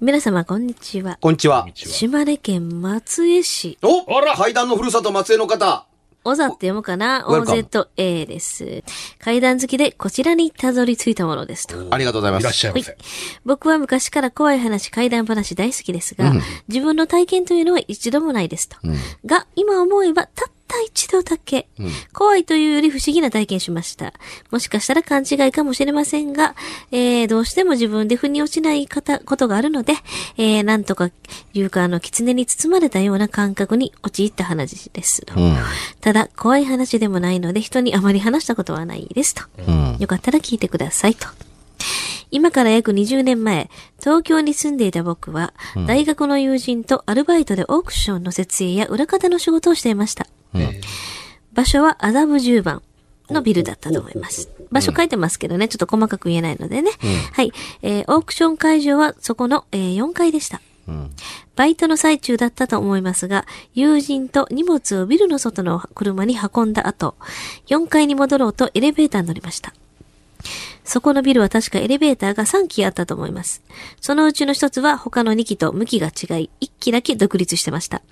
皆様こんにちは。こんにちは。島根県松江市、おあら怪談のふるさと松江の方。小座って読むかな ?OZA です。階段好きでこちらにたどり着いたものですと。ありがとうございます。いらっしゃいませ。僕は昔から怖い話、怪談話大好きですが、自分の体験というのは一度もないですと。が、今思えばたった一度だけ、怖いというより不思議な体験しました。もしかしたら勘違いかもしれませんが、えー、どうしても自分で腑に落ちない方ことがあるので、えー、なんとか勇敢の狐に包まれたような感覚に陥った話です。ただ、怖い話でもないので、人にあまり話したことはないですと。よかったら聞いてくださいと。今から約20年前、東京に住んでいた僕は、大学の友人とアルバイトでオークションの設営や裏方の仕事をしていました。場所は麻布十番のビルだったと思います。場所書いてますけどね、ちょっと細かく言えないのでね。はい、えーオークション会場はそこの、えー4階でした。バイトの最中だったと思いますが、友人と荷物をビルの外の車に運んだ後、4階に戻ろうとエレベーターに乗りました。そこのビルは確かエレベーターが3機あったと思います。そのうちの一つは他の2機と向きが違い、1機だけ独立してました。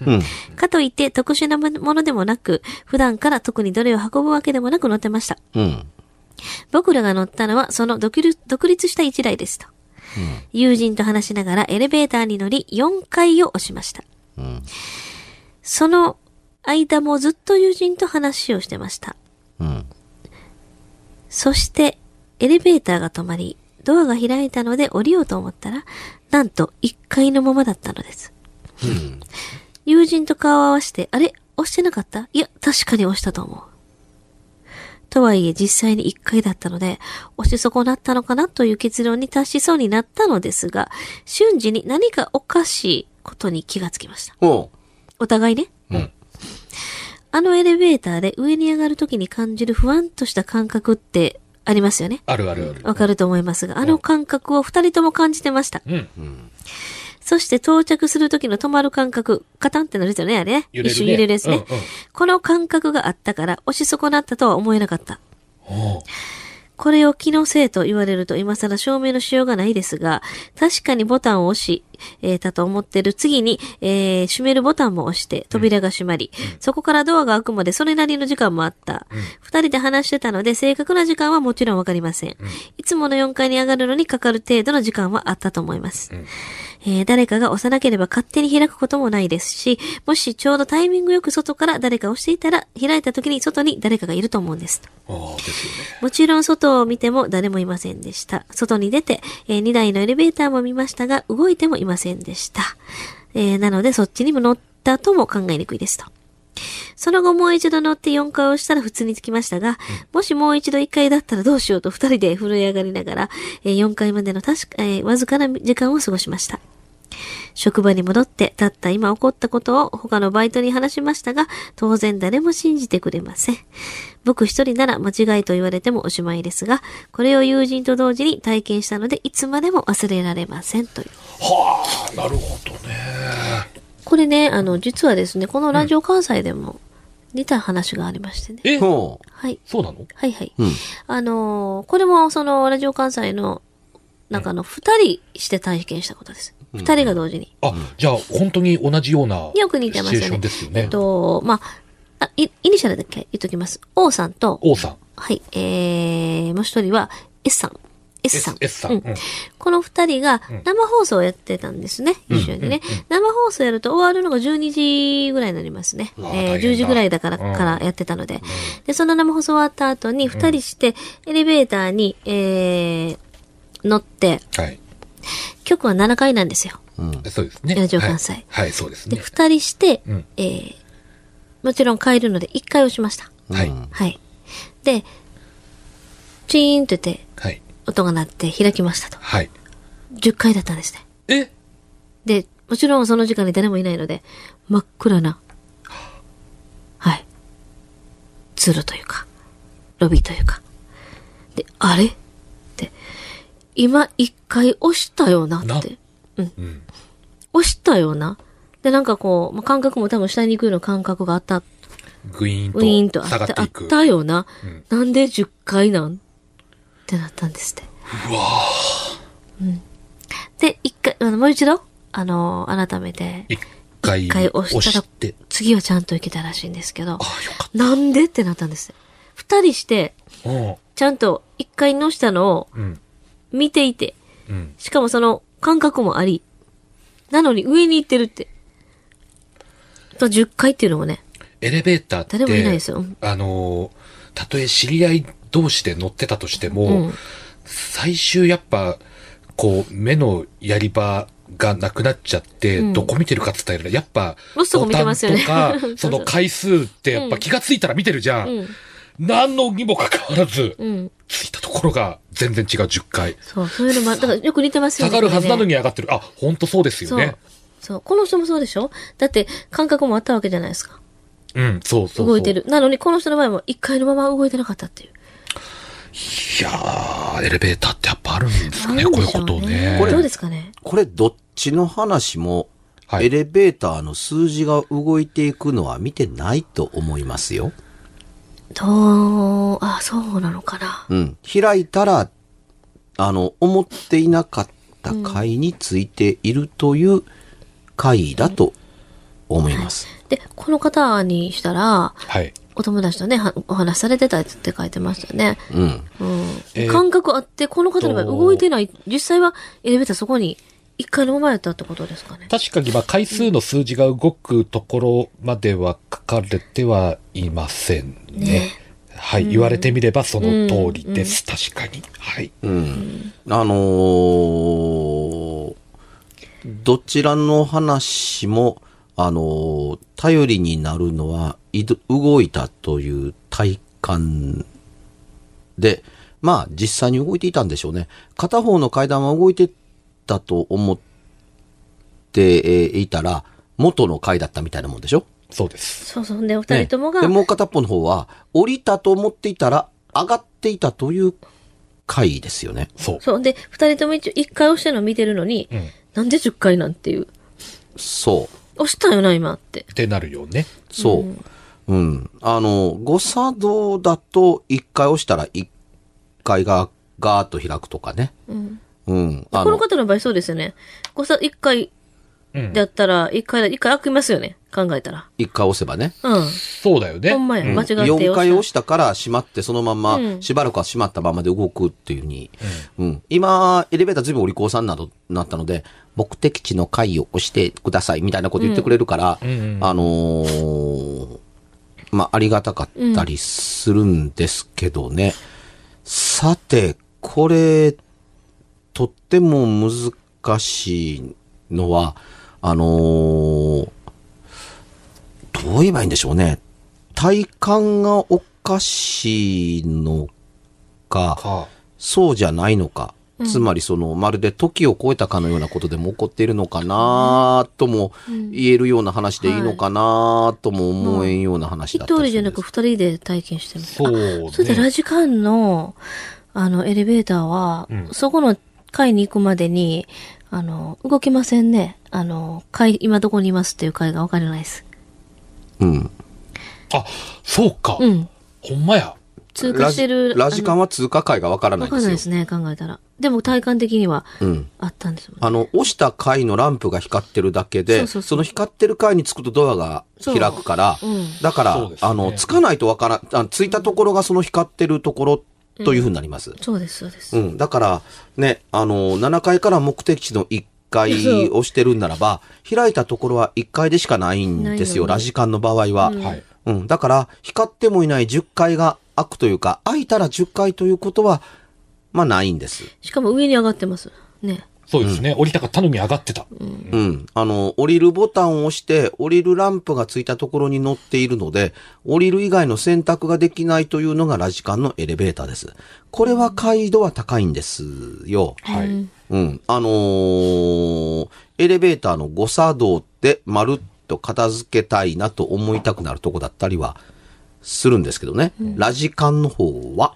かといって特殊なものでもなく、普段から特にどれを運ぶわけでもなく乗ってました。うん。僕らが乗ったのはその独立独立した一台ですと。友人と話しながらエレベーターに乗り4階を押しました。その間もずっと友人と話をしてました。うん。そして、エレベーターが止まり、ドアが開いたので降りようと思ったら、なんと1階のままだったのです。友人と顔を合わせて、あれ？押してなかった？いや、確かに押したと思う。とはいえ実際に1階だったので、押し損なったのかなという結論に達しそうになったのですが、瞬時に何かおかしいことに気がつきました。おお互いね。あのエレベーターで上に上がるときに感じる不安とした感覚ってありますよね。あるあるある。わかると思いますが、あの感覚を二人とも感じてました。うん。そして到着する時の止まる感覚、カタンってなるですよね、あれ？ね。揺れるね一瞬揺れるですね、うんうんこの感覚があったから、押し損なったとは思えなかった。これを気のせいと言われると今更証明のしようがないですが、確かにボタンを押し、えーたと思ってる次に、えー閉めるボタンも押して扉が閉まり、そこからドアが開くまでそれなりの時間もあった。二、人で話してたので正確な時間はもちろんわかりません。いつもの4階に上がるのにかかる程度の時間はあったと思います。えー誰かが押さなければ勝手に開くこともないですし、もしちょうどタイミングよく外から誰か押していたら、開いた時に外に誰かがいると思うんです。ああ、ですよね。もちろん外を見ても誰もいませんでした。外に出て、え2台のエレベーターも見ましたが、動いてもいませんでした。えーなのでそっちにも乗ったとも考えにくいですと。その後もう一度乗って4階を押したら普通に着きましたが、もしもう一度1階だったらどうしようと2人で震え上がりながら、えー4階までの確か、えーわずかな時間を過ごしました。職場に戻って、たった今起こったことを他のバイトに話しましたが、当然誰も信じてくれません。僕一人なら間違いと言われてもおしまいですが、これを友人と同時に体験したので、いつまでも忘れられません。という。はあ、なるほどね。これね、あの、実はですね、このラジオ関西でも似た話がありましてね。え？ほはい。そうなの？はいはい。う。うん。あのーこれもそのラジオ関西の中の二人して体験したことです。二人が同時に。あ、じゃあ、本当に同じような。よく似てますよねシチュエーションですよね。えっと、まあ、あイイニシャルだけ？言っときます。王さんと、王さん。はい、えー、もう一人は S さん。S さん。S さん。この二人が生放送をやってたんですね。一緒にね。生放送やると終わるのが12時ぐらいになりますね。えー大変だ10時ぐらいだから、うんからやってたので。で、その生放送終わった後に二人して、エレベーターに、えー、乗って、はい。局は7階なんですよ。そうですね。ラジオ関西はい。はい、そうですで、ね。二人して、うんえー、もちろん帰るので1回押しました。はい。はい。で、チーンと言って、はい。音が鳴って開きましたと。はい。10回だったんですね。え？で、もちろんその時間に誰もいないので、真っ暗な、はい。通路というか、ロビーというか。で、あれ？って、今一回押したよななって。うん。うん。押したよな。で、なんかこう、まあ、感覚も多分下に行くような感覚があった、グイーンウィーンととあって、あっ。たよな。うんなんで10回なん？ってなったんですって。うわうん。で、一回、あの、もう一度、あの、改めて、一回一回押したらて。次はちゃんと行けたらしいんですけどなんで？ってなったんです。二人して。ちゃんと一回のしたのをうん。見ていて、うん。しかもその感覚もあり、なのに上に行ってるって。と10回っていうのもね、エレベーターって、誰もいないですよ。あのー、たとえ知り合い同士で乗ってたとしても、うん最終やっぱ、こう、目のやり場がなくなっちゃって、うんどこ見てるかって言ったら、やっぱ、ロストコ見てますよねボタンとか、その回数ってやっぱ気がついたら見てるじゃん。うん。何のにもかかわらず、うん。ついたところが全然違う10回。そう、そういうのもあ、だからよく似てますよね。下がるはずなのに上がってる。あ、ほんとそうですよそうね。。そう。この人もそうでしょ？だって感覚もあったわけじゃないですか。うん、そうそうそう。動いてる。なのにこの人の場合も一回のまま動いてなかったっていう。いやー、エレベーターってやっぱあるんですかね、あるんこういうことをね。これどうですかね？これどっちの話も、はいエレベーターの数字が動いていくのは見てないと思いますよ。どう、あ、そうなのかな。うん。開いたら、あの、思っていなかった階についているという階だと思います。で、この方にしたら、はい。お友達とね、はお話しされてたって書いてましたよね。うん。うん。えー感覚あって、この方の場合と動いてない。実際はエレベーターそこに一回のままやったってことですかね。確かに、まあ、回数の数字が動くところまでは書かれてはいませんね。ねはい、言われてみればその通りです。確かに。はい。うん。あのーどちらの話も、あのー頼りになるのは、い動いたという体感で、まあ実際に動いていたんでしょうね。片方の階段は動いてたと思ってえーいたら、元の階だったみたいなもんでしょ？そうです。そうそう。で、お二人ともが、ねで、もう片っぽの方は、降りたと思っていたら、上がっていたという階ですよね。そう。そう。で、二人とも一応一回押してるの見てるのに、うん。っなんで10回なんていう。そう。押したよな、今って。てなるよね。そう。うん。あの、誤作動だと、一回押したら一回がガーッと開くとかね。うん。うん。あこの方の場合そうですよね。こうさ、一回うん。だったら、一回だ、一回開きますよね。考えたら。一回押せばね。うん。そうだよね。ほんまや。うん間違って4回押ししたから閉まって、そのまま、うんしばらくは閉まったままで動くっていうふうに。うん。今、エレベーター随分お利口さんなど、なったので、目的地の階を押してくださいみたいなこと言ってくれるから、あのーまあ、ありがたかったりするんですけどね。さて、これ、とっても難しいのは、あのーどう言えばいいんでしょうね。体感がおかしいのか、か。そうじゃないのか。つまりその、まるで時を超えたかのようなことでも起こっているのかなとも言えるような話でいいのかなとも思えんような話だった一りするんです人じゃなく二人で体験してます。そうねあそれでラジカンの、あの、エレベーターは、うんそこの階に行くまでに、あの、動きませんね。あの、階、今どこにいますっていう階がわからないです。うん。あ、そうか。うん。ほんまや。通過してる。ラジカンは通過回がわからなわいんでよ。かんないですね、考えたら。でも体感的にはうん。あったんですもん。あの、押した回のランプが光ってるだけで、そうそうそうの光ってる回につくとドアが開くから、そううんだから、そうですねあの、つかないとわからん、あついたところがその光ってるところというふうになります。そうです、そうです。うん。だから、ね、あの、7階から目的地の1階をしてるんならば、開いたところは1階でしかないんですよ、ラジカンの場合は。うんはい。うん。だから、光ってもいない10階が開くというか、開いたら10階ということは、まあないんです。しかも上に上がってます。ね。そうですね。降りたかったのに上がってた。うん。あの、降りるボタンを押して、降りるランプがついたところに乗っているので、降りる以外の選択ができないというのがラジカンのエレベーターです。これは階移度は高いんですよ。はい。うんうん。あのーエレベーターの誤作動ってまるっと片付けたいなと思いたくなるとこだったりはするんですけどね。ラジカンの方は、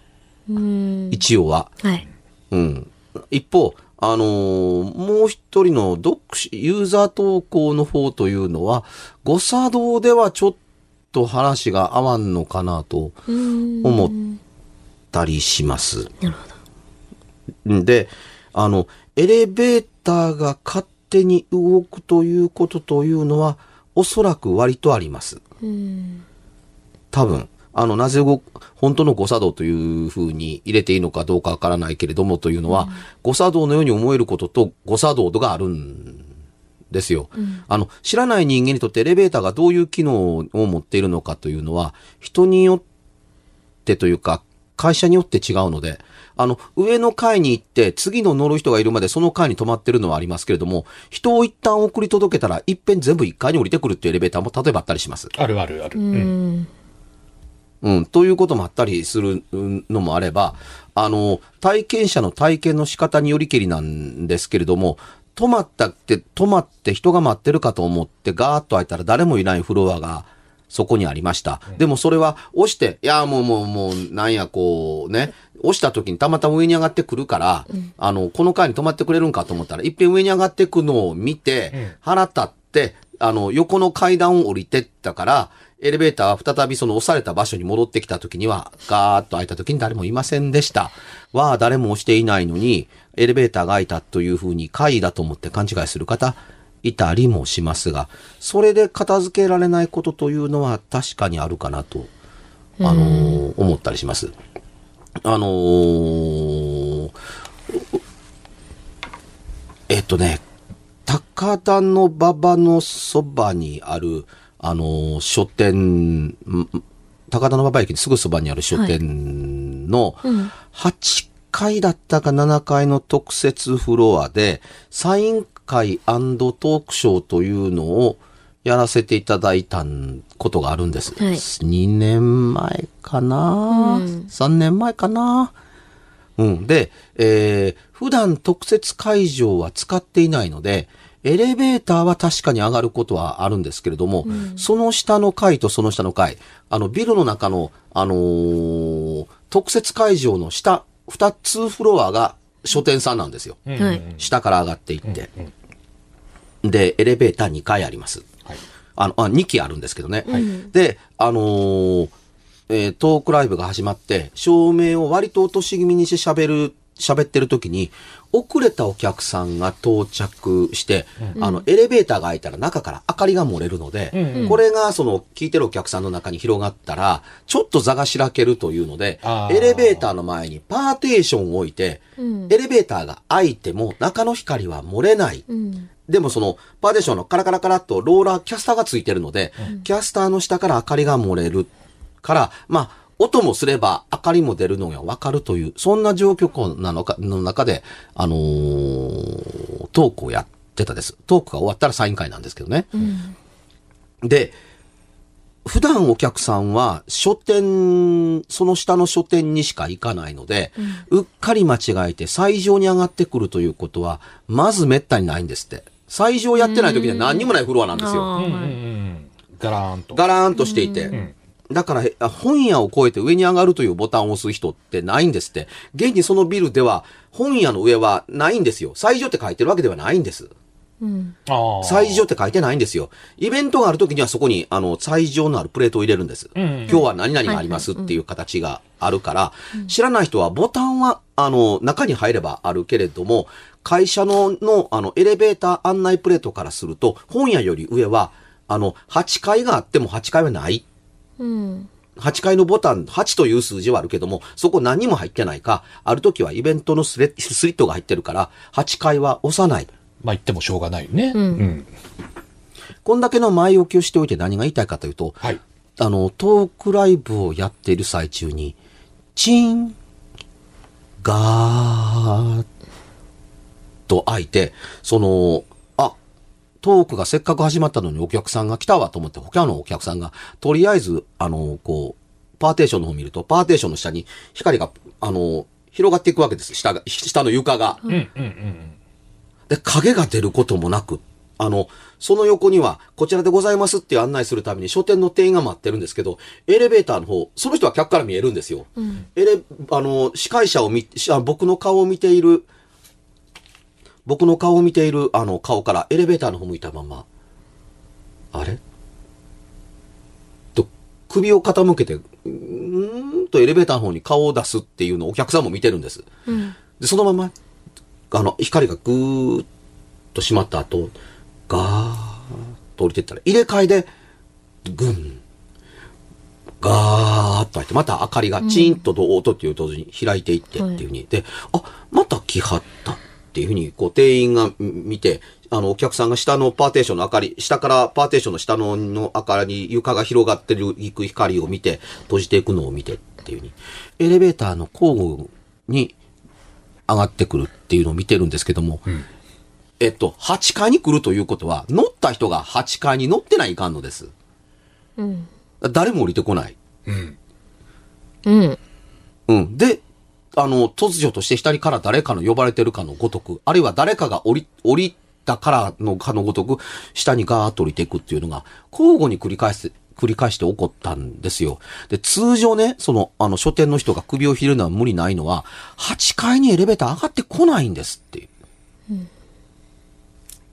うん。一応は、はい。うん。一方、あのーもう一人の読者、ユーザー投稿の方というのは、誤作動ではちょっと話が合わんのかなとうん。思ったりします。なるほど。で、あの、エレベーターが勝手に動くということというのは、おそらく割とあります。うん。多分。あの、なぜご、本当の誤作動というふうに入れていいのかどうかわからないけれどもというのは、誤作動のように思えることと誤作動度があるんですよ。あの、知らない人間にとってエレベーターがどういう機能を持っているのかというのは、人によってというか、会社によって違うので、あの、上の階に行って、次の乗る人がいるまでその階に止まってるのはありますけれども、人を一旦送り届けたら、いっぺん全部1階に降りてくるっていうエレベーターも例えばあったりします。あるあるある。ううんん。うん、ということもあったりするのもあれば、あの、体験者の体験の仕方によりけりなんですけれども、止まったって、止まって人が待ってるかと思ってガーッと開いたら誰もいないフロアがそこにありました。でもそれは押して、いや、もうもうもう、なんやこうね、押した時にたまたま上に上がってくるから、あの、この階に止まってくれるんかと思ったら、いっぺん上に上がってくのを見て、腹立って、あの、横の階段を降りてったから、エレベーターは再びその押された場所に戻ってきた時には、ガーッと開いた時に誰もいませんでした。は、誰も押していないのに、エレベーターが開いたというふうに階だと思って勘違いする方、いたりもしますが、それで片付けられないことというのは確かにあるかなと、あのー思ったりします。あのーえっとね、高田の馬場のそばにある、あのー書店、ん高田の馬場駅のすぐそばにある書店のうん8階だったか7階の特設フロアで、サイン会トークショーというのをやらせていただいたことがあるんです。はい2年前かな、うん ?3 年前かな？うん。で、えー普段特設会場は使っていないので、エレベーターは確かに上がることはあるんですけれども、その下の階とその下の階、あの、ビルの中の、あのー特設会場の下、二つフロアが書店さんなんですよ。うんはい下から上がっていって。で、エレベーター2階あります。はい。あの、あ、2機あるんですけどね。で、あのーえートークライブが始まって、照明を割と落とし気味にして喋る、喋ってる時に、遅れたお客さんが到着して、あの、エレベーターが開いたら中から明かりが漏れるので、うん。これがその、聞いてるお客さんの中に広がったら、ちょっと座がしらけるというのでエレベーターの前にパーテーションを置いて、うん。エレベーターが開いても中の光は漏れない。うん。でもその、パーテーションのカラカラカラっとローラー、キャスターがついてるので、キャスターの下から明かりが漏れるから、まあ、音もすれば明かりも出るのがわかるという、そんな状況なのか、の中で、あのートークをやってたです。トークが終わったらサイン会なんですけどね。うん。で、普段お客さんは書店、その下の書店にしか行かないので、うっかり間違えて最上に上がってくるということは、まず滅多にないんですって。最上やってない時には何にもないフロアなんですよ。ガラーンと。ガラーンとしていて。だから、本屋を越えて上に上がるというボタンを押す人ってないんですって。現にそのビルでは、本屋の上はないんですよ。最上って書いてるわけではないんです。うん。ああ。最上って書いてないんですよ。イベントがある時にはそこに、あの、最上のあるプレートを入れるんです。んうん今日は何々がありますっていう形があるから、知らない人はボタンは、あの、中に入ればあるけれども、会社の、の、あの、エレベーター案内プレートからすると、本屋より上は、あの、8階があっても8階はない。うん。8階のボタン、8という数字はあるけども、そこ何にも入ってないか、ある時はイベントのスレスリットが入ってるから、8階は押さない。まあ言ってもしょうがないね。うんうん。こんだけの前置きをしておいて何が言いたいかというと、はい。あの、トークライブをやっている最中に、チン、ガーッと開いて、その、あ、トークがせっかく始まったのにお客さんが来たわと思って、他のお客さんが、とりあえず、あの、こう、パーテーションの方を見ると、パーテーションの下に光が、あの、広がっていくわけです。下が、下の床が。うんうんうん。で、影が出ることもなく、あの、その横には、こちらでございますって案内するために書店の店員が待ってるんですけど、エレベーターの方、その人は客から見えるんですよ。エレ、あの、司会者を見、しあ僕の顔を見ている、僕の顔を見ている、あの、顔からエレベーターの方向いたまま、あれ？と、首を傾けて、うーんとエレベーターの方に顔を出すっていうのをお客さんも見てるんです。うん。で、そのまま、あの、光がぐーっと閉まった後、ガーッと降りてったら、入れ替えで、ぐん、ガーッと開いて、また明かりがチーンとと音っていうと同時に開いていってっていうふうに、で、あ、また来はったっていうふうに、こう、店員が見て、あの、お客さんが下のパーテーションの明かり、下からパーテーションの下のの明かり、床が広がってる、いく光を見て、閉じていくのを見てっていうふうに、エレベーターの交互に上がってくるっていうのを見てるんですけども、えっと、8階に来るということは、乗った人が8階に乗ってないかんのです。うん。誰も降りてこない。うん。うん。うん。で、あの、突如として下から誰かの呼ばれてるかのごとく、あるいは誰かが降り、降りたからのかのごとく、下にガーッと降りていくっていうのが、交互に繰り返す、繰り返して起こったんですよ。で、通常ね、その、あの、書店の人が首をひるのは無理ないのは、8階にエレベーター上がってこないんですっていう。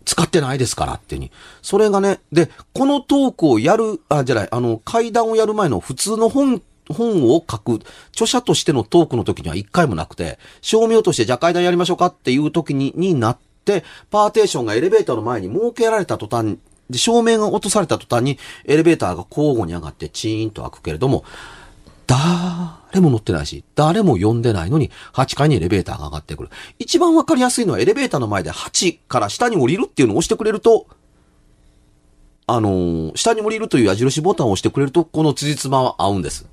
使ってないですからってに。それがね、で、このトークをやる、あ、じゃない、あの、階段をやる前の普通の本、本を書く、著者としてのトークの時には一回もなくて、照明としてじゃあ階段やりましょうかっていう時に、になって、パーテーションがエレベーターの前に設けられた途端、で、照明が落とされた途端に、エレベーターが交互に上がってチーンと開くけれども、誰も乗ってないし、誰も呼んでないのに、8階にエレベーターが上がってくる。一番わかりやすいのはエレベーターの前で8から下に降りるっていうのを押してくれると、あのー下に降りるという矢印ボタンを押してくれると、この辻褄は合うんです。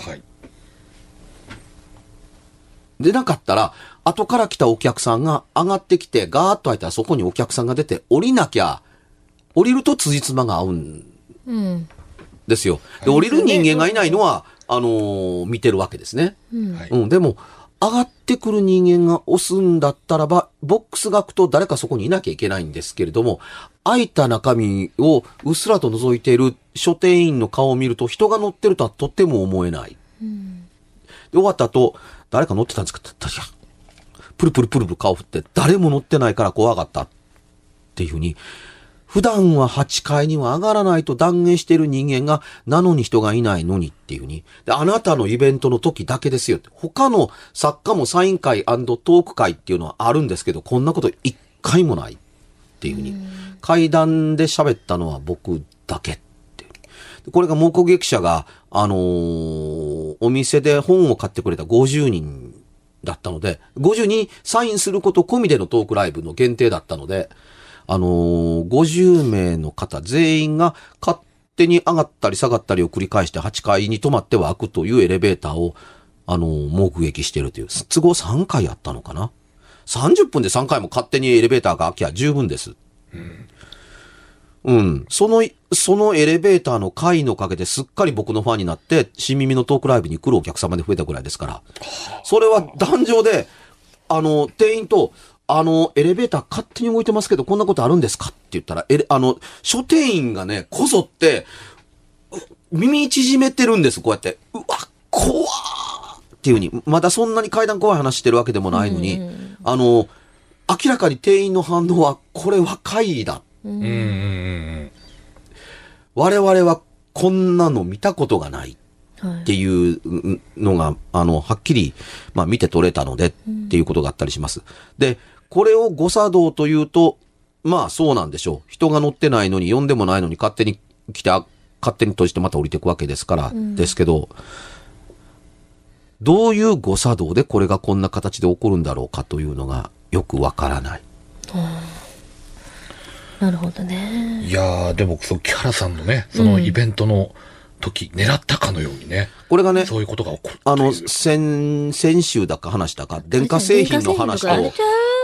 はい。でなかったら、後から来たお客さんが上がってきて、ガーッと開いたらそこにお客さんが出て、降りなきゃ、降りると辻褄が合うんうん。ですよ。で、降りる人間がいないのは、あのー見てるわけですね。うん。はい。うん、でも、上がってくる人間が押すんだったらば、ボックスが開くと誰かそこにいなきゃいけないんですけれども、開いた中身をうっすらと覗いている書店員の顔を見ると人が乗ってるとはとっても思えない。うん。で、終わった後、誰か乗ってたんですか？って言ったら、いやプルプルプルプル顔振って、誰も乗ってないから怖かった。っていうふうに、普段は8階には上がらないと断言している人間が、なのに人がいないのにっていうふうに。で、あなたのイベントの時だけですよ。他の作家もサイン会トーク会っていうのはあるんですけど、こんなこと一回もないっていうふうに。階段で喋ったのは僕だけっていう。これが目撃者が、あのーお店で本を買ってくれた50人だったので、50人サインすること込みでのトークライブの限定だったので、あのー50名の方全員が勝手に上がったり下がったりを繰り返して8階に止まっては開くというエレベーターを、あのー目撃してるという、都合3回あったのかな ?30 分で3回も勝手にエレベーターが開きゃ十分です。うん。その、そのエレベーターの回のおかげですっかり僕のファンになって、新耳のトークライブに来るお客様で増えたぐらいですから。それは壇上で、あの、店員と、あの、エレベーター勝手に動いてますけど、こんなことあるんですかって言ったら、エレ、あの、書店員がね、こぞって、う耳縮めてるんです、こうやって。うわ、怖ーっていうふうに、まだそんなに階段怖い話してるわけでもないのに、あの、明らかに店員の反応は、これは怪異だ。うん。うんうん我々はこんなの見たことがない。っていうのが、あの、はっきり、まあ見て取れたのでっていうことがあったりします。で、これを誤作動というと、まあそうなんでしょう。人が乗ってないのに、呼んでもないのに勝手に来て、あ勝手に閉じてまた降りていくわけですから、ですけど、どういう誤作動でこれがこんな形で起こるんだろうかというのがよくわからない。なるほどね。いやー、でも、そう、木原さんのね、そのイベントの時、狙ったかのようにね、これがね、そういうことが起こる。あの、先、先週だか話したか、電化製品の話と、あ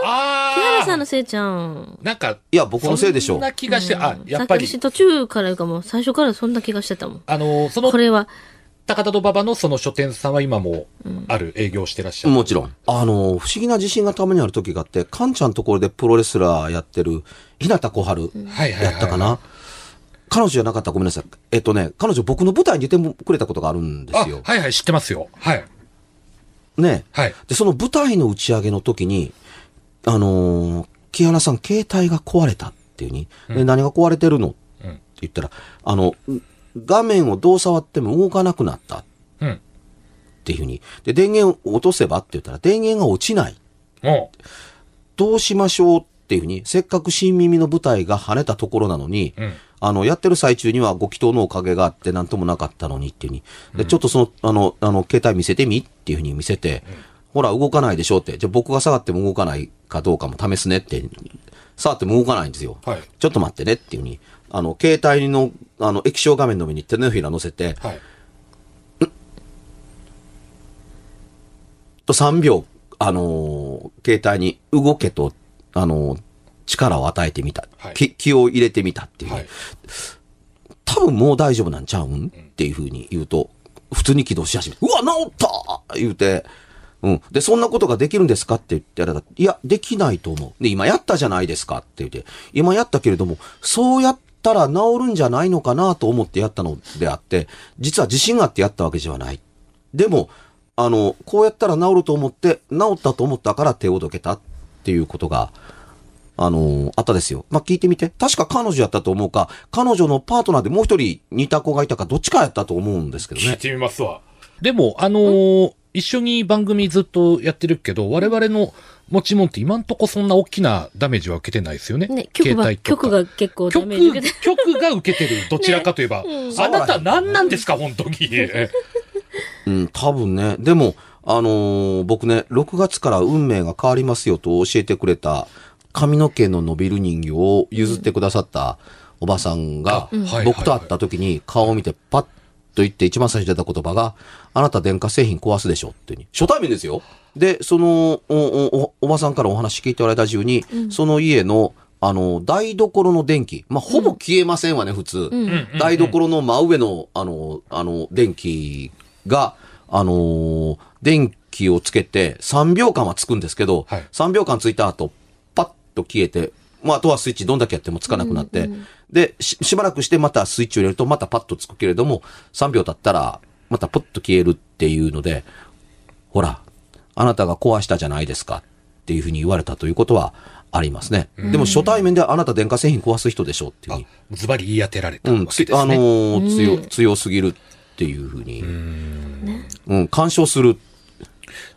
あ木原さんのーせいちゃん。なんか、いや、僕のせいでしょそんな気がして、あ、やっぱりさ、私途中からいうかもう最初からそんな気がしてたもん。あの、そのこ、れは、高田と馬場のその書店さんは今も、ある営業してらっしゃる。もちろん。あの、不思議な自信がたまにある時があって、カンちゃんのところでプロレスラーやってる、日向小春はいはいはい。やったかな？彼女じゃなかったらごめんなさい。えっとね、彼女僕の舞台に出てくれたことがあるんであ、すよ。はいはい、知ってますよ。はい。ね。はい。で、その舞台の打ち上げの時に、あのー木原さん、携帯が壊れたっていうに、で何が壊れてるの？ってうん。言ったら、あの、画面をどう触っても動かなくなったっうん。ていうふうに。で、電源を落とせばって言ったら、電源が落ちない。もどうしましょうっていうふうに、せっかく新耳の舞台が跳ねたところなのに、う、うん。あの、やってる最中にはご祈祷のおかげがあってなんともなかったのにっていうふうに。で、ちょっとその、あの、あの、携帯見せてみっていうふうに見せて、ほら、動かないでしょって。じゃあ僕が下がっても動かないかどうかも試すねって。触っても動かないんですよ。はい。ちょっと待ってねっていうふうに。あの、携帯の、あの、液晶画面の上に手のひら乗せて、はい。と3秒、あのー携帯に動けと、あのー力を与えてみた、はい気。気を入れてみたっていう、はい。多分もう大丈夫なんちゃうん？っていうふうに言うと、普通に起動し始めて、うわ、治った言うて、うん。で、そんなことができるんですかって言ってやられたいや、できないと思う。で、今やったじゃないですかって言って、今やったけれども、そうやったら治るんじゃないのかなと思ってやったのであって、実は自信があってやったわけじゃない。でも、あの、こうやったら治ると思って、治ったと思ったから手をどけたっていうことが、あのあったですよ。まあ、聞いてみて。確か彼女やったと思うか、彼女のパートナーでもう一人似た子がいたか、どっちかやったと思うんですけどね。聞いてみますわ。でも、あのー一緒に番組ずっとやってるけど、我々の持ち物って今んとこそんな大きなダメージは受けてないですよね。ね、曲が、曲が結構ダ曲メージ受けて。曲が受けてる。どちらかといえば。あなた何なんですか、本当に。うん、多分ね。でも、あのー僕ね、6月から運命が変わりますよと教えてくれた髪の毛の伸びる人形を譲ってくださったおばさんが、僕と会った時に顔を見てパッと言って一番最初に出た言葉が、あなた電化製品壊すでしょっていうに。初対面ですよ。で、その、お、お、おばさんからお話聞いておられた中に、その家の、あの、台所の電気。まあ、ほぼ消えませんわね、普通。うん。台所の真上の、あの、あの、電気が、あのー電気をつけて3秒間はつくんですけど、はい3秒間ついた後、と消えて、まあ、あとはスイッチどんだけやってもつかなくなって、でし、しばらくしてまたスイッチを入れるとまたパッとつくけれども、3秒経ったら、またポッと消えるっていうので、ほら、あなたが壊したじゃないですかっていうふうに言われたということはありますね。でも初対面であなた電化製品壊す人でしょっていうふうにあズバリ言い当てられたうん、わけつあのですね。ー強、強すぎるっていうふうに、うん、干渉する。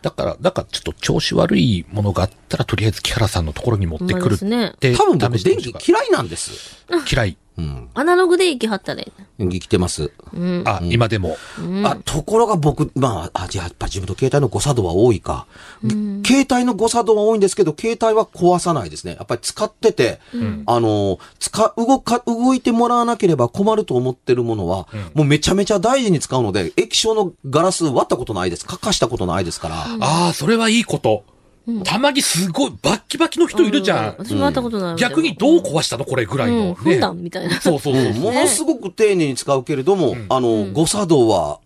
だから、だからちょっと調子悪いものがあったら、とりあえず木原さんのところに持ってくるって。多分僕電気嫌いなんです。嫌い。うん。アナログで息張ったらいい生きてます。うん。あ、今でも。あ、ところが僕、まあ、あ、じゃあやっぱ自分の携帯の誤作動は多いか。携帯の誤作動は多いんですけど、携帯は壊さないですね。やっぱり使ってて、あの、使、動か、動いてもらわなければ困ると思ってるものは、もうめちゃめちゃ大事に使うので、液晶のガラス割ったことないです。かかしたことないですから。ああ、それはいいこと。たまにすごいバッキバキの人いるじゃん。私も会ったことない。逆にどう壊したのこれぐらいうん、の。踏んだんみたいな。そうそうそう。ものすごく丁寧に使うけれども、あの、誤作動は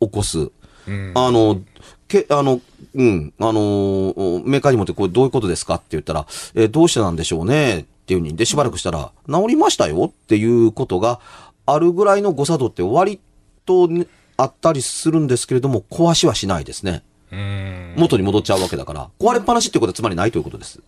起こす。うんあの、け、あの、うん、あの、メーカーに持ってこれどういうことですかって言ったら、えーどうしてなんでしょうねっていうふうに、で、しばらくしたら、治りましたよっていうことがあるぐらいの誤作動って割とね、あったりするんですけれども、壊しはしないですね。うん。元に戻っちゃうわけだから、壊れっぱなしっていうことはつまりないということです。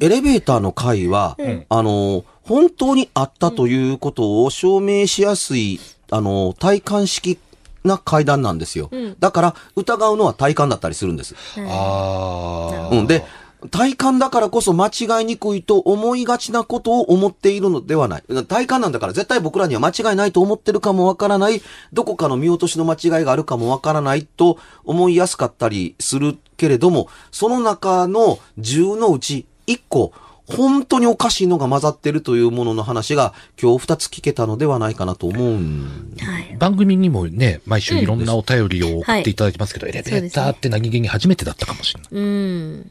エレベーターの回は、あの、本当にあったということを証明しやすい、あの、体感式な階段なんですよ。だから、疑うのは体感だったりするんです。ああ。うん。で、体感だからこそ間違いにくいと思いがちなことを思っているのではない。体感なんだから絶対僕らには間違いないと思ってるかもわからない。どこかの見落としの間違いがあるかもわからないと思いやすかったりするけれども、その中の10のうち1個、本当におかしいのが混ざってるというものの話が今日2つ聞けたのではないかなと思うんはい。番組にもね、毎週いろんなお便りを送っていただきますけど、エレベーターって何気に初めてだったかもしれない。うん。